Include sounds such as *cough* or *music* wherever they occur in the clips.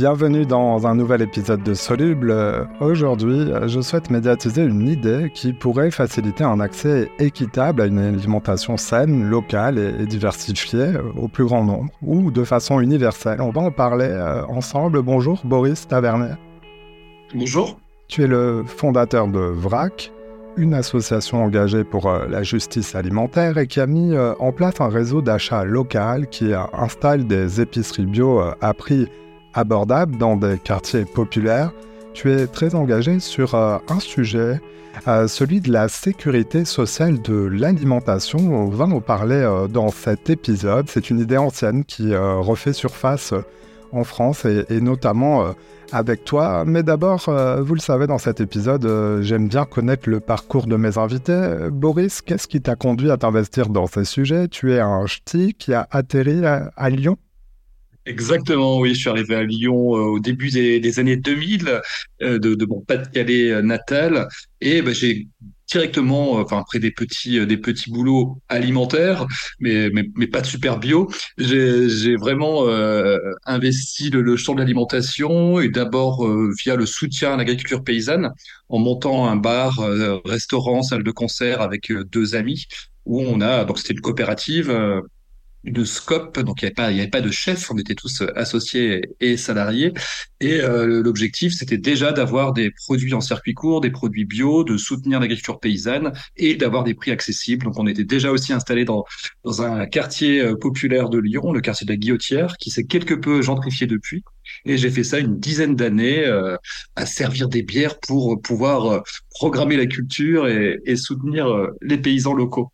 Bienvenue dans un nouvel épisode de Soluble. Aujourd'hui, je souhaite médiatiser une idée qui pourrait faciliter un accès équitable à une alimentation saine, locale et diversifiée au plus grand nombre, ou de façon universelle. On va en parler euh, ensemble. Bonjour Boris Tavernet. Bonjour. Tu es le fondateur de VRAC, une association engagée pour euh, la justice alimentaire et qui a mis euh, en place un réseau d'achat local qui installe des épiceries bio à prix abordable dans des quartiers populaires, tu es très engagé sur euh, un sujet, euh, celui de la sécurité sociale de l'alimentation. On va en parler euh, dans cet épisode. C'est une idée ancienne qui refait surface en France et, notamment avec toi. Mais d'abord, vous le savez, dans cet épisode, j'aime bien connaître le parcours de mes invités. Boris, qu'est-ce qui t'a conduit à t'investir dans ces sujets? Tu es un ch'ti qui a atterri à Lyon? Exactement, oui, je suis arrivé à Lyon euh, au début des, années 2000 euh, de, de, mon Pas-de-Calais euh, natal. Et bah, j'ai directement, enfin après des petits des petits boulots alimentaires, mais mais, mais pas de super bio, j'ai vraiment investi le, le, champ de l'alimentation et d'abord via le soutien à l'agriculture paysanne en montant un bar, restaurant, salle de concert avec deux amis où on a donc c'était une coopérative de scope, donc il n'y avait pas, il y avait pas de chef, on était tous euh, associés et salariés. Et euh, l'objectif, c'était déjà d'avoir des produits en circuit court, des produits bio, de soutenir l'agriculture paysanne et d'avoir des prix accessibles. Donc on était déjà aussi installé dans dans un quartier euh, populaire de Lyon, le quartier de la Guillotière, qui s'est quelque peu gentrifié depuis. Et j'ai fait ça une dizaine d'années à servir des bières pour pouvoir programmer la culture et, et soutenir les paysans locaux.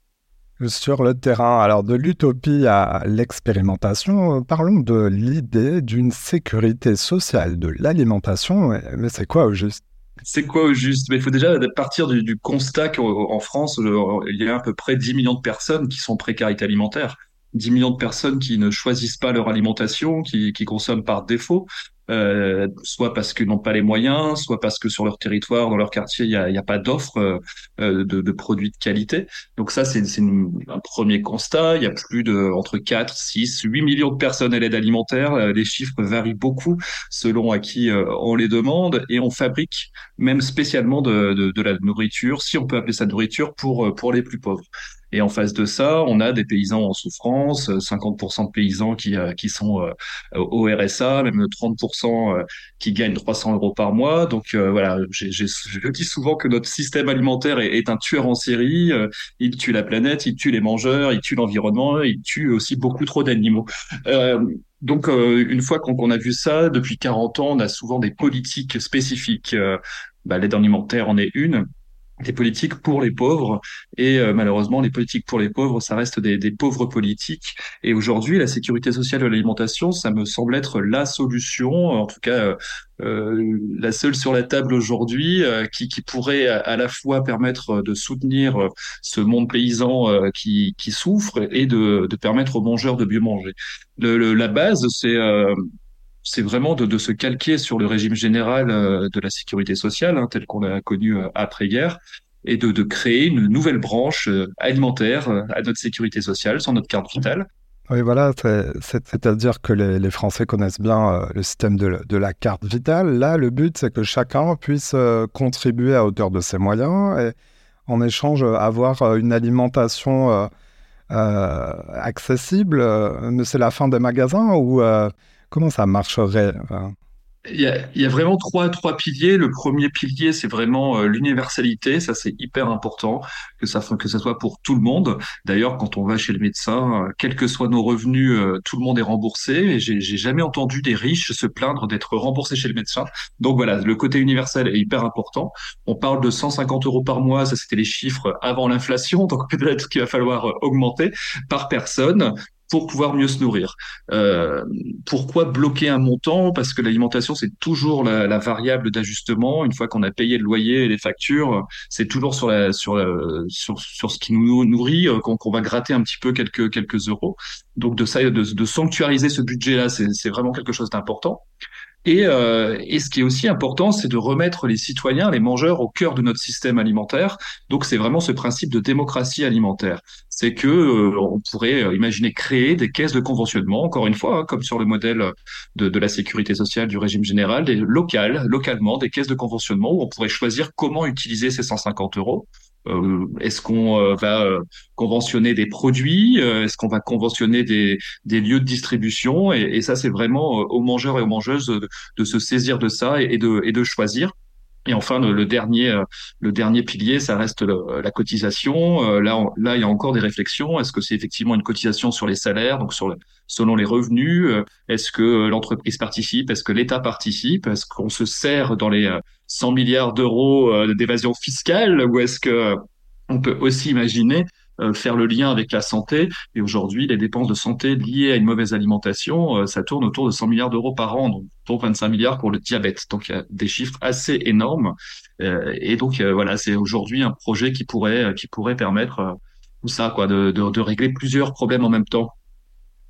Sur le terrain, alors de l'utopie à l'expérimentation, parlons de l'idée d'une sécurité sociale de l'alimentation. Mais c'est quoi au juste? C'est quoi au juste? Mais il faut déjà partir du, constat qu'en France, il y a à peu près 10 millions de personnes qui sont précarité alimentaire. 10 millions de personnes qui ne choisissent pas leur alimentation, qui, qui consomment par défaut. Euh, soit parce qu'ils n'ont pas les moyens, soit parce que sur leur territoire, dans leur quartier, il n'y a, pas d'offres euh, de, de, produits de qualité. Donc ça, c'est un premier constat. Il y a plus de entre 4, 6, 8 millions de personnes à l'aide alimentaire. Euh, les chiffres varient beaucoup selon à qui euh, on les demande. Et on fabrique même spécialement de, de, de la nourriture, si on peut appeler ça nourriture, pour, pour les plus pauvres. Et en face de ça, on a des paysans en souffrance, 50% de paysans qui, qui sont au RSA, même 30% euh, qui gagnent 300 euros par mois. Donc euh, voilà, je dis souvent que notre système alimentaire est, un tueur en série. Euh, il tue la planète, il tue les mangeurs, il tue l'environnement, il tue aussi beaucoup trop d'animaux. donc, une fois qu'on a vu ça, depuis 40 ans, on a souvent des politiques spécifiques. Bah, L'aide alimentaire en est une des politiques pour les pauvres. Et euh, malheureusement les politiques pour les pauvres ça reste des, des pauvres politiques. Et aujourd'hui la sécurité sociale de l'alimentation ça me semble être la solution en tout cas euh, euh la seule sur la table aujourd'hui euh, qui, qui pourrait à, la fois permettre de soutenir ce monde paysan qui, qui souffre et de, de permettre aux mangeurs de mieux manger. Le, la base c'est c'est vraiment de, se calquer sur le régime général euh, de la sécurité sociale, hein, tel qu'on l'a connu euh, après-guerre, et de, créer une nouvelle branche euh, alimentaire à notre sécurité sociale, sur notre carte vitale. Oui, voilà, c'est-à-dire que les, Français connaissent bien le système de, la carte vitale. Là, le but, c'est que chacun puisse contribuer à hauteur de ses moyens et en échange avoir une alimentation accessible. Mais c'est la fin des magasins ou Comment ça marcherait il y, a, vraiment trois, trois piliers. Le premier pilier, c'est vraiment euh, l'universalité. Ça, c'est hyper important que ça, que ça soit pour tout le monde. D'ailleurs, quand on va chez le médecin, euh, quels que soient nos revenus, euh, tout le monde est remboursé. Et j'ai jamais entendu des riches se plaindre d'être remboursés chez le médecin. Donc voilà, le côté universel est hyper important. On parle de 150 euros par mois. Ça, c'était les chiffres avant l'inflation. Donc *laughs* peut-être qu'il va falloir augmenter par personne pour pouvoir mieux se nourrir. Euh, pourquoi bloquer un montant? Parce que l'alimentation, c'est toujours la, variable d'ajustement. Une fois qu'on a payé le loyer et les factures, c'est toujours sur, la, sur, la, sur, sur, ce qui nous nourrit euh, qu'on va gratter un petit peu quelques, quelques euros. Donc de, ça, de, de sanctuariser ce budget-là, c'est vraiment quelque chose d'important. Et, euh, et, ce qui est aussi important, c'est de remettre les citoyens, les mangeurs, au cœur de notre système alimentaire. Donc, c'est vraiment ce principe de démocratie alimentaire. C'est que euh, on pourrait euh, imaginer créer des caisses de conventionnement, encore une fois, hein, comme sur le modèle de, de, la sécurité sociale du régime général, des locales, localement, des caisses de conventionnement où on pourrait choisir comment utiliser ces 150 euros. Euh, est-ce qu'on euh, va euh, conventionner des produits Est-ce qu'on va conventionner des, lieux de distribution? Et, ça, c'est vraiment aux mangeurs et aux mangeuses de, se saisir de ça et, et de choisir. Et enfin, le, dernier, euh, le dernier pilier, ça reste la cotisation. Euh, là, là, il y a encore des réflexions. Est-ce que c'est effectivement une cotisation sur les salaires, donc sur le, selon les revenus euh, Est-ce que l'entreprise participe Est-ce que l'État participe Est-ce qu'on se sert dans les 100 milliards d'euros d'évasion fiscale ou est-ce que on peut aussi imaginer faire le lien avec la santé. Et aujourd'hui, les dépenses de santé liées à une mauvaise alimentation, euh, ça tourne autour de 100 milliards d'euros par an, donc pour 25 milliards pour le diabète. Donc il y a des chiffres assez énormes. Euh, et donc voilà, c'est aujourd'hui un projet qui pourrait qui pourrait permettre tout ça, quoi, de, de, de régler plusieurs problèmes en même temps.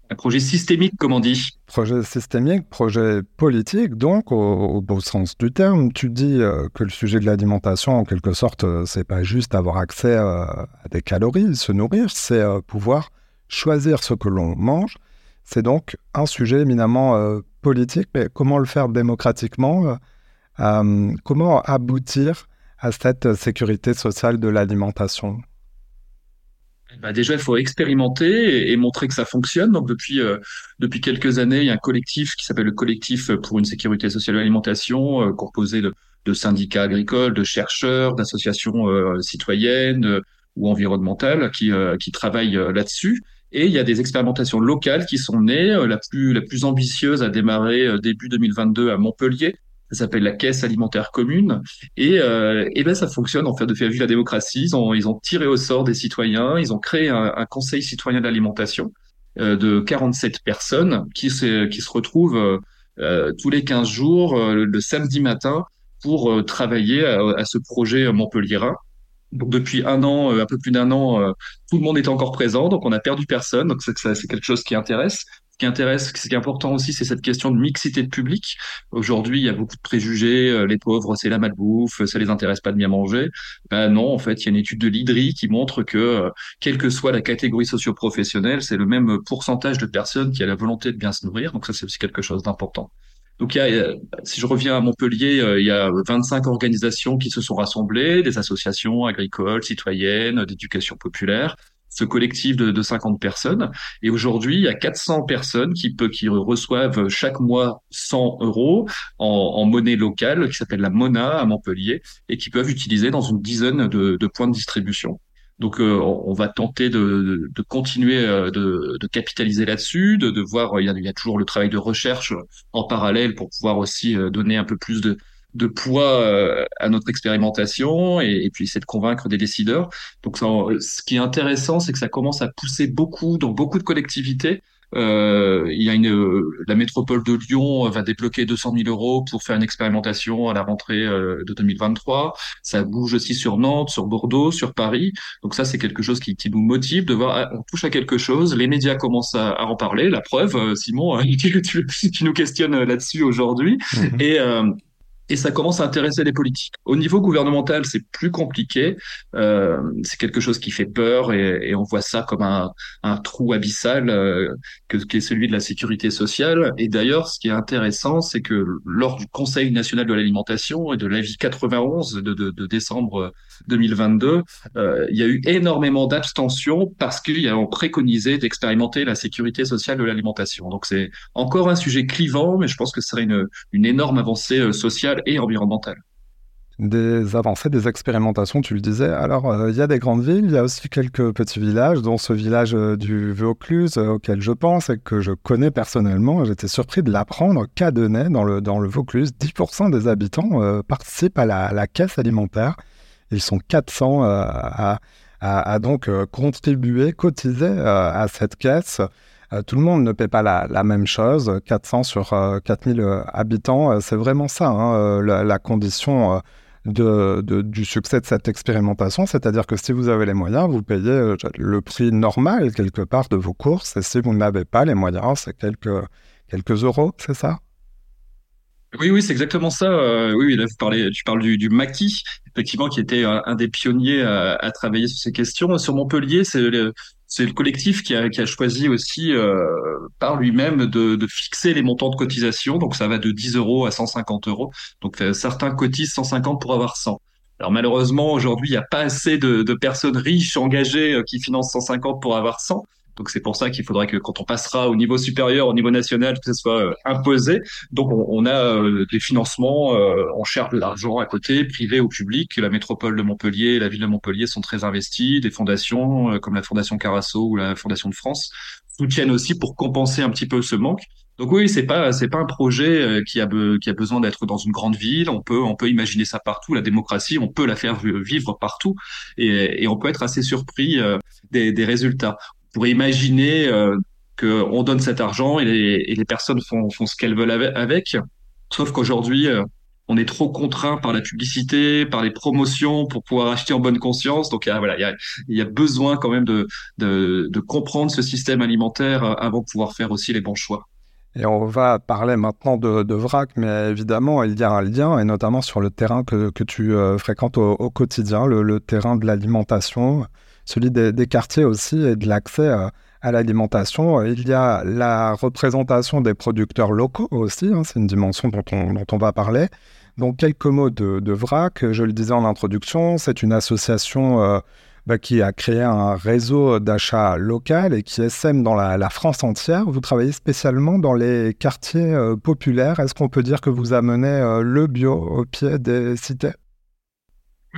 Un projet systémique, comme on dit. Projet systémique, projet politique, donc, au, beau sens du terme. Tu dis euh, que le sujet de l'alimentation, en quelque sorte, euh, c'est pas juste avoir accès euh, à des calories, se nourrir, c'est pouvoir choisir ce que l'on mange. C'est donc un sujet éminemment politique, mais comment le faire démocratiquement Comment aboutir à cette sécurité sociale de l'alimentation? Bah déjà, il faut expérimenter et, montrer que ça fonctionne. Donc depuis euh, depuis quelques années, il y a un collectif qui s'appelle le collectif pour une sécurité sociale et l'alimentation, euh, composé de, de, syndicats agricoles, de chercheurs, d'associations euh, citoyennes ou environnementales qui qui travaillent là-dessus. Et il y a des expérimentations locales qui sont nées. La plus la plus ambitieuse a démarré début 2022 à Montpellier ça s'appelle la caisse alimentaire commune. Et, euh, et ben ça fonctionne en fait de faire vivre la démocratie. Ils ont ils ont tiré au sort des citoyens. Ils ont créé un, conseil citoyen d'alimentation euh, de 47 personnes qui se qui se retrouvent euh, tous les 15 jours euh, le, samedi matin pour euh, travailler à, à, ce projet montpelliérain. Donc depuis un an, un peu plus d'un an, tout le monde est encore présent, donc on a perdu personne. Donc c'est quelque chose qui intéresse. Ce qui intéresse, ce qui est important aussi, c'est cette question de mixité de public. Aujourd'hui, il y a beaucoup de préjugés. Euh, les pauvres, c'est la malbouffe, ça les intéresse pas de bien manger. Ben non, en fait, il y a une étude de l'IDRI qui montre que, euh, quelle que soit la catégorie socio-professionnelle, c'est le même pourcentage de personnes qui a la volonté de bien se nourrir. Donc ça, c'est aussi quelque chose d'important. Donc, il y a, si je reviens à Montpellier, euh, il y a 25 organisations qui se sont rassemblées, des associations agricoles, citoyennes, d'éducation populaire, ce collectif de, de 50 personnes. Et aujourd'hui, il y a 400 personnes qui, peut, qui reçoivent chaque mois 100 euros en, en monnaie locale qui s'appelle la Mona à Montpellier et qui peuvent utiliser dans une dizaine de, de points de distribution. Donc, euh, on va tenter de, de continuer euh, de, de capitaliser là-dessus, de, de voir. Il y, a, il y, a, toujours le travail de recherche en parallèle pour pouvoir aussi euh, donner un peu plus de, de poids euh, à notre expérimentation et, et, puis essayer de convaincre des décideurs. Donc, ça, ce qui est intéressant, c'est que ça commence à pousser beaucoup dans beaucoup de collectivités. Euh, il y a une, la métropole de Lyon va débloquer 200 000 euros pour faire une expérimentation à la rentrée euh, de 2023. Ça bouge aussi sur Nantes, sur Bordeaux, sur Paris. Donc ça, c'est quelque chose qui, qui, nous motive de voir, ah, on touche à quelque chose. Les médias commencent à, à en parler. La preuve, euh, Simon, *laughs* tu, tu, tu nous questionnes là-dessus aujourd'hui. Mm-hmm. Et et ça commence à intéresser les politiques. Au niveau gouvernemental, c'est plus compliqué. Euh, c'est quelque chose qui fait peur et, et on voit ça comme un, un trou abyssal euh, que, qui est celui de la sécurité sociale. Et d'ailleurs, ce qui est intéressant, c'est que lors du Conseil national de l'alimentation et de l'avis 91 de, de, de, décembre 2022, euh, il y a eu énormément d'abstention parce qu'ils ont préconisé d'expérimenter la sécurité sociale de l'alimentation. Donc c'est encore un sujet clivant, mais je pense que ce serait une, une énorme avancée euh, et environnementale. Des avancées, des expérimentations, tu le disais. Alors, euh, il y a des grandes villes, il y a aussi quelques petits villages, dont ce village euh, du Vaucluse euh, auquel je pense et que je connais personnellement. J'étais surpris de l'apprendre qu'à dans le, dans le Vaucluse, 10% des habitants participent à la, caisse alimentaire. Ils sont 400 à, à, à, donc contribuer, cotiser à cette caisse. Euh, tout le monde ne paie pas la, même chose. 400 sur 4000 euh, habitants, euh, c'est vraiment ça, hein, la, condition du succès de cette expérimentation. C'est-à-dire que si vous avez les moyens, vous payez le prix normal quelque part de vos courses. Et si vous n'avez pas les moyens, c'est quelques, quelques euros, c'est ça? Oui, oui, c'est exactement ça. Oui, là, tu parles du, maquis, effectivement, qui était un, des pionniers à, à, travailler sur ces questions. Sur Montpellier, c'est c'est le collectif qui a, qui a choisi aussi euh, par lui-même de, de fixer les montants de cotisation. Donc, ça va de 10 euros à 150 euros. Donc, euh, certains cotisent 150 pour avoir 100. Alors malheureusement, aujourd'hui, il n'y a pas assez de, de, personnes riches engagées euh, qui financent 150 pour avoir 100. Donc c'est pour ça qu'il faudrait que quand on passera au niveau supérieur, au niveau national, que ce soit euh, imposé. Donc on, a euh, des financements, euh, on cherche de l'argent à côté, privé ou public. La métropole de Montpellier, la ville de Montpellier sont très investis. Des fondations comme la Fondation Carasso ou la Fondation de France soutiennent aussi pour compenser un petit peu ce manque. Donc oui, c'est pas c'est pas un projet qui a qui a besoin d'être dans une grande ville. On peut on peut imaginer ça partout. La démocratie, on peut la faire vivre partout et, et on peut être assez surpris des, des résultats pourrait imaginer euh, qu'on donne cet argent et les, personnes font, ce qu'elles veulent avec. Sauf qu'aujourd'hui, euh, on est trop contraint par la publicité, par les promotions pour pouvoir acheter en bonne conscience. Donc voilà, il y a, il y a besoin quand même de, comprendre ce système alimentaire euh, avant de pouvoir faire aussi les bons choix. Et on va parler maintenant de, vrac, mais évidemment, il y a un lien, et notamment sur le terrain que, tu fréquentes au, quotidien, le, terrain de l'alimentation celui des, quartiers aussi et de l'accès à, l'alimentation. Il y a la représentation des producteurs locaux aussi, hein, c'est une dimension dont on, va parler. Donc quelques mots de, VRAC, je le disais en introduction, c'est une association euh, bah, qui a créé un réseau d'achat local et qui sème dans la, France entière. Vous travaillez spécialement dans les quartiers euh, populaires. Est-ce qu'on peut dire que vous amenez euh, le bio au pied des cités?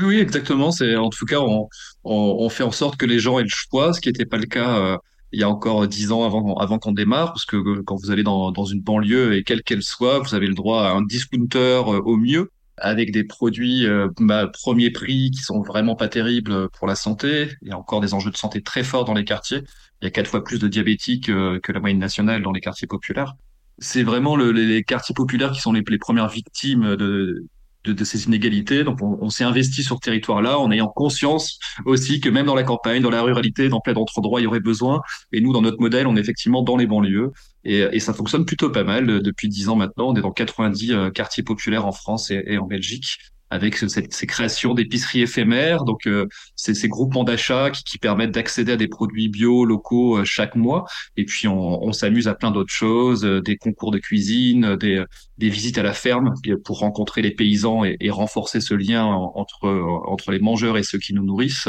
Oui, oui, exactement. C'est en tout cas, on, on, fait en sorte que les gens aient le choix, ce qui n'était pas le cas euh, il y a encore dix ans avant, avant qu'on démarre, parce que euh, quand vous allez dans, dans une banlieue et quelle qu'elle soit, vous avez le droit à un discounter euh, au mieux, avec des produits bah, premier prix qui sont vraiment pas terribles pour la santé. Il y a encore des enjeux de santé très forts dans les quartiers. Il y a quatre fois plus de diabétiques que la moyenne nationale dans les quartiers populaires. C'est vraiment le, les quartiers populaires qui sont les premières victimes de, de, ces inégalités. Donc, on, s'est investi sur ce territoire-là en ayant conscience aussi que même dans la campagne, dans la ruralité, dans plein d'autres endroits, il y aurait besoin. Et nous, dans notre modèle, on est effectivement dans les banlieues. Et, et ça fonctionne plutôt pas mal. Depuis dix ans maintenant, on est dans 90 euh, quartiers populaires en France et en Belgique avec cette, ces créations d'épiceries éphémères, donc euh, ces, ces, groupements d'achat qui, qui, permettent d'accéder à des produits bio locaux euh, chaque mois. Et puis on, on s'amuse à plein d'autres choses, euh, des concours de cuisine, des, des, visites à la ferme pour rencontrer les paysans et, et renforcer ce lien entre entre les mangeurs et ceux qui nous nourrissent.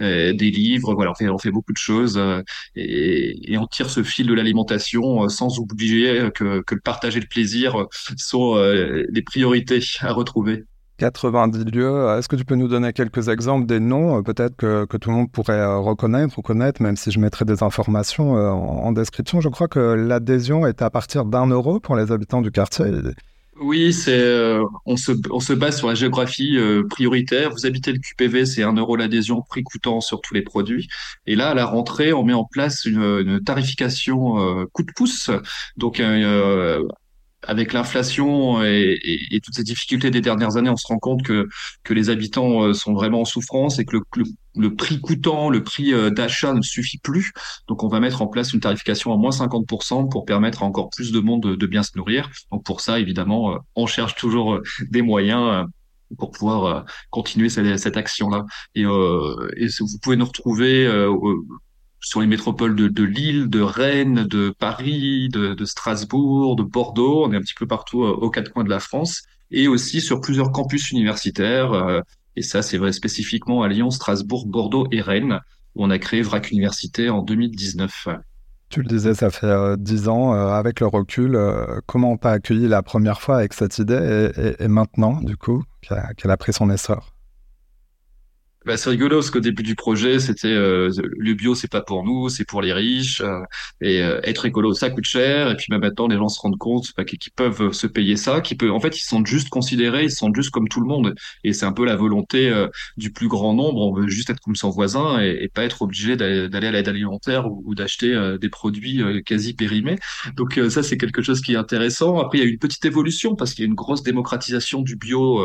des livres, voilà, on fait, on fait beaucoup de choses et, et on tire ce fil de l'alimentation sans oublier que, que le partage et le plaisir sont des priorités à retrouver. 90 lieux. Est-ce que tu peux nous donner quelques exemples des noms, euh, peut-être que, que, tout le monde pourrait euh, reconnaître ou connaître, même si je mettrai des informations euh, en, description. Je crois que l'adhésion est à partir d'un euro pour les habitants du quartier. Oui, c'est on se on se base sur la géographie prioritaire. Vous habitez le QPV, c'est un euro l'adhésion, prix coûtant sur tous les produits. Et là, à la rentrée, on met en place une, tarification coup de pouce. Donc avec l'inflation et, toutes ces difficultés des dernières années, on se rend compte que, que les habitants euh, sont vraiment en souffrance et que le, prix coûtant, le prix euh, d'achat ne suffit plus. Donc, on va mettre en place une tarification à moins 50% pour permettre à encore plus de monde de, bien se nourrir. Donc, pour ça, évidemment, euh, on cherche toujours des moyens pour pouvoir continuer cette, action-là. Et, euh, et vous pouvez nous retrouver sur les métropoles de, Lille, de Rennes, de Paris, de, Strasbourg, de Bordeaux. On est un petit peu partout euh, aux quatre coins de la France et aussi sur plusieurs campus universitaires. Euh, et ça, c'est vrai spécifiquement à Lyon, Strasbourg, Bordeaux et Rennes, où on a créé VRAC Université en 2019. Tu le disais, ça fait euh, dix ans. Euh, avec le recul, comment on t'a accueilli la première fois avec cette idée et maintenant, du coup, qu'elle a pris son essor? Bah, c'est rigolo parce qu'au début du projet, c'était euh, le bio, c'est pas pour nous, c'est pour les riches. Euh, et euh, être écolo, ça coûte cher. Et puis même maintenant, les gens se rendent compte bah, qu'ils peuvent se payer ça, qui peut. En fait, ils sentent juste considérés, ils sentent juste comme tout le monde. Et c'est un peu la volonté euh, du plus grand nombre. On veut juste être comme son voisin et, et pas être obligé d'aller à l'aide alimentaire ou, ou d'acheter euh, des produits quasi périmés. Donc ça, c'est quelque chose qui est intéressant. Après, il y a eu une petite évolution parce qu'il y a une grosse démocratisation du bio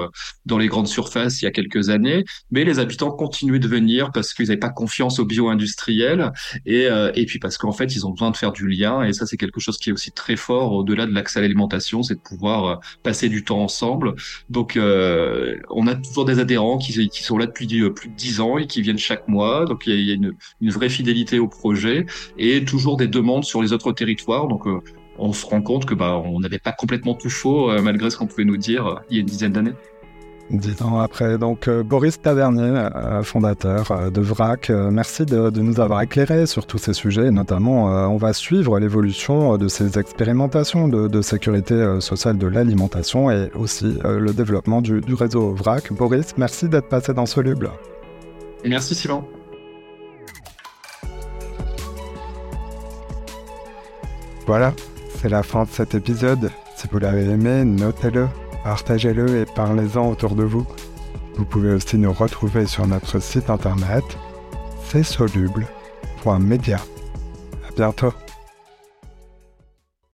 dans les grandes surfaces il y a quelques années, mais les habitants temps continué de venir parce qu'ils n'avaient pas confiance aux bio-industriels et, euh, et puis parce qu'en fait, ils ont besoin de faire du lien. Et ça, c'est quelque chose qui est aussi très fort au-delà de l'accès à l'alimentation, c'est de pouvoir euh, passer du temps ensemble. Donc, euh, on a toujours des adhérents qui, sont là depuis plus de dix ans et qui viennent chaque mois. Donc, il y a, une, une, vraie fidélité au projet et toujours des demandes sur les autres territoires. Donc, on se rend compte que bah, on n'avait pas complètement tout faux malgré ce qu'on pouvait nous dire il y a une dizaine d'années. Dix ans après, donc euh, Boris Tavernier, euh, fondateur euh, de VRAC, merci de, nous avoir éclairé sur tous ces sujets. Notamment, on va suivre l'évolution de ces expérimentations de, sécurité sociale de l'alimentation et aussi le développement du, du, réseau VRAC. Boris, merci d'être passé dans Soluble. Merci Simon. Voilà, c'est la fin de cet épisode. Si vous l'avez aimé, notez-le partagez-le et parlez-en autour de vous. Vous pouvez aussi nous retrouver sur notre site internet c'est soluble.media. À bientôt.